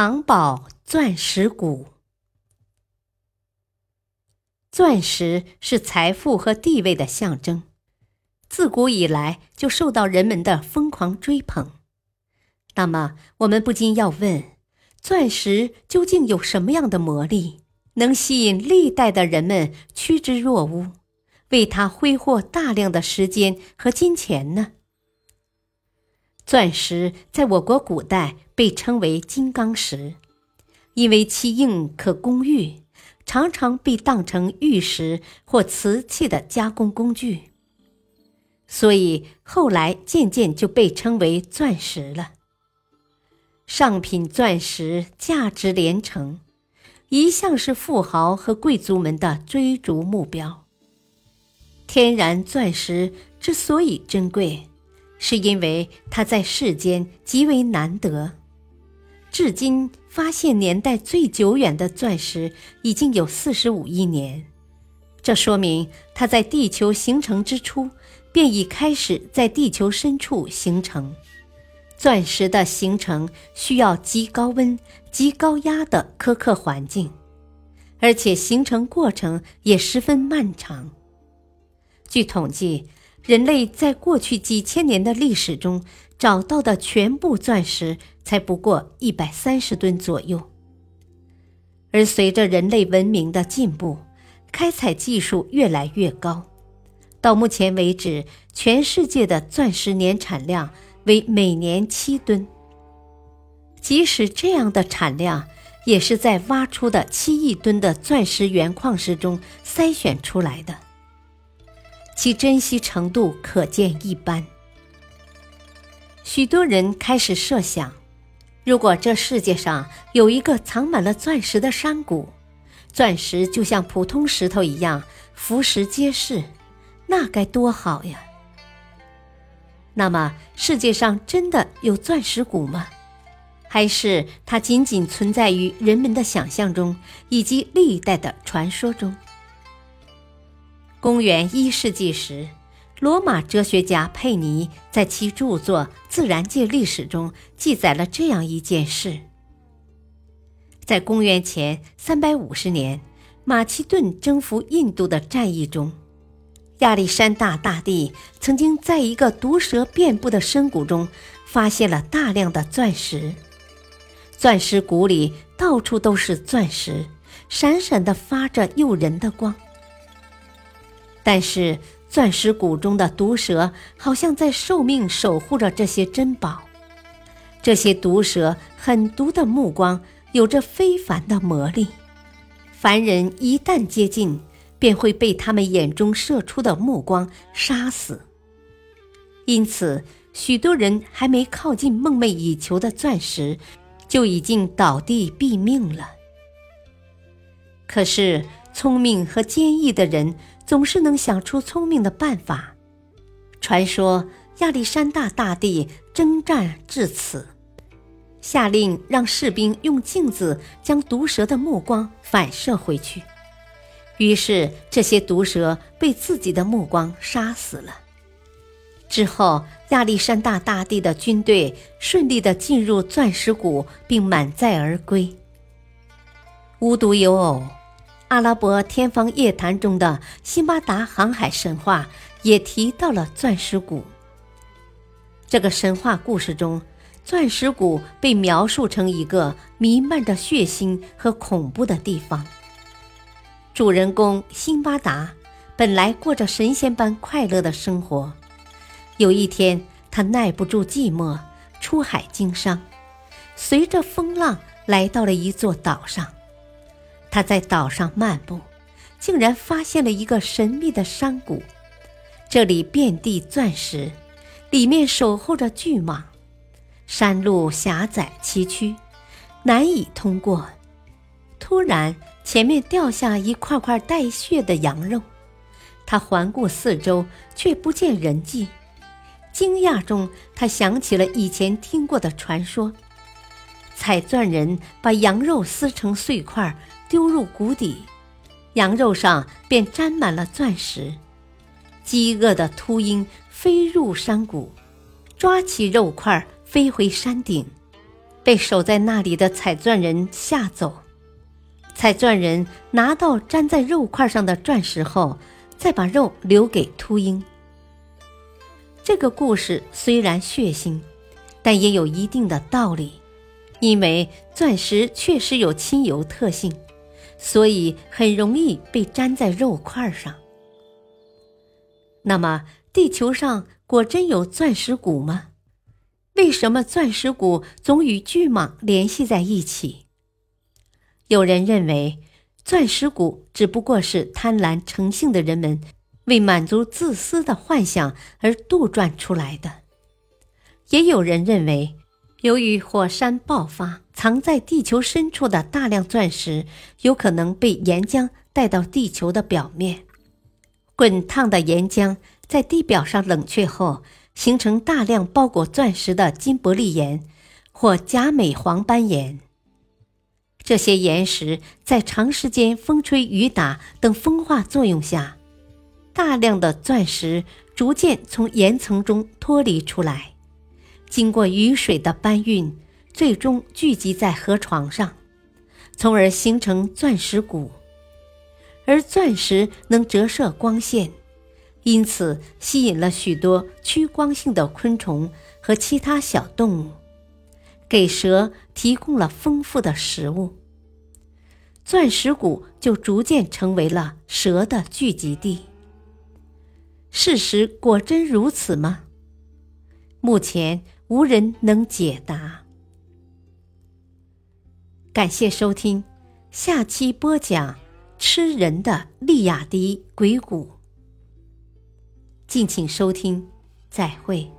藏宝钻石谷。钻石是财富和地位的象征，自古以来就受到人们的疯狂追捧。那么，我们不禁要问：钻石究竟有什么样的魔力，能吸引历代的人们趋之若鹜，为它挥霍大量的时间和金钱呢？钻石在我国古代被称为金刚石，因为其硬可攻玉，常常被当成玉石或瓷器的加工工具，所以后来渐渐就被称为钻石了。上品钻石价值连城，一向是富豪和贵族们的追逐目标。天然钻石之所以珍贵。是因为它在世间极为难得，至今发现年代最久远的钻石已经有四十五亿年，这说明它在地球形成之初便已开始在地球深处形成。钻石的形成需要极高温、极高压的苛刻环境，而且形成过程也十分漫长。据统计。人类在过去几千年的历史中找到的全部钻石才不过一百三十吨左右，而随着人类文明的进步，开采技术越来越高，到目前为止，全世界的钻石年产量为每年七吨。即使这样的产量，也是在挖出的七亿吨的钻石原矿石中筛选出来的。其珍惜程度可见一斑。许多人开始设想，如果这世界上有一个藏满了钻石的山谷，钻石就像普通石头一样浮石皆是，那该多好呀！那么，世界上真的有钻石谷吗？还是它仅仅存在于人们的想象中，以及历代的传说中？公元一世纪时，罗马哲学家佩尼在其著作《自然界历史》中记载了这样一件事：在公元前三百五十年，马其顿征服印度的战役中，亚历山大大帝曾经在一个毒蛇遍布的深谷中发现了大量的钻石。钻石谷里到处都是钻石，闪闪的发着诱人的光。但是，钻石谷中的毒蛇好像在受命守护着这些珍宝。这些毒蛇狠毒的目光有着非凡的魔力，凡人一旦接近，便会被他们眼中射出的目光杀死。因此，许多人还没靠近梦寐以求的钻石，就已经倒地毙命了。可是，聪明和坚毅的人。总是能想出聪明的办法。传说亚历山大大帝征战至此，下令让士兵用镜子将毒蛇的目光反射回去。于是这些毒蛇被自己的目光杀死了。之后，亚历山大大帝的军队顺利地进入钻石谷，并满载而归。无独有偶。阿拉伯天方夜谭中的辛巴达航海神话也提到了钻石谷。这个神话故事中，钻石谷被描述成一个弥漫着血腥和恐怖的地方。主人公辛巴达本来过着神仙般快乐的生活，有一天他耐不住寂寞，出海经商，随着风浪来到了一座岛上。他在岛上漫步，竟然发现了一个神秘的山谷。这里遍地钻石，里面守候着巨蟒。山路狭窄崎岖，难以通过。突然，前面掉下一块块带血的羊肉，他环顾四周，却不见人迹。惊讶中，他想起了以前听过的传说：采钻人把羊肉撕成碎块，丢入谷底，羊肉上便沾满了钻石。饥饿的秃鹰飞入山谷，抓起肉块飞回山顶，被守在那里的采钻人吓走。采钻人拿到粘在肉块上的钻石后，再把肉留给秃鹰。这个故事虽然血腥，但也有一定的道理，因为钻石确实有亲油特性，所以很容易被粘在肉块上。那么，地球上果真有钻石谷吗？为什么钻石谷总与巨蟒联系在一起？有人认为，钻石谷只不过是贪婪成性的人们为满足自私的幻想而杜撰出来的；也有人认为，由于火山爆发，藏在地球深处的大量钻石有可能被岩浆带到地球的表面。滚烫的岩浆在地表上冷却后，形成大量包裹钻石的金伯利岩或假美黄斑岩。这些岩石在长时间风吹雨打等风化作用下，大量的钻石逐渐从岩层中脱离出来，经过雨水的搬运，最终聚集在河床上，从而形成钻石谷。而钻石能折射光线，因此吸引了许多趋光性的昆虫和其他小动物，给蛇提供了丰富的食物。钻石谷就逐渐成为了蛇的聚集地。事实果真如此吗？目前无人能解答。感谢收听，下期播讲。吃人的利雅迪鬼谷，敬请收听，再会。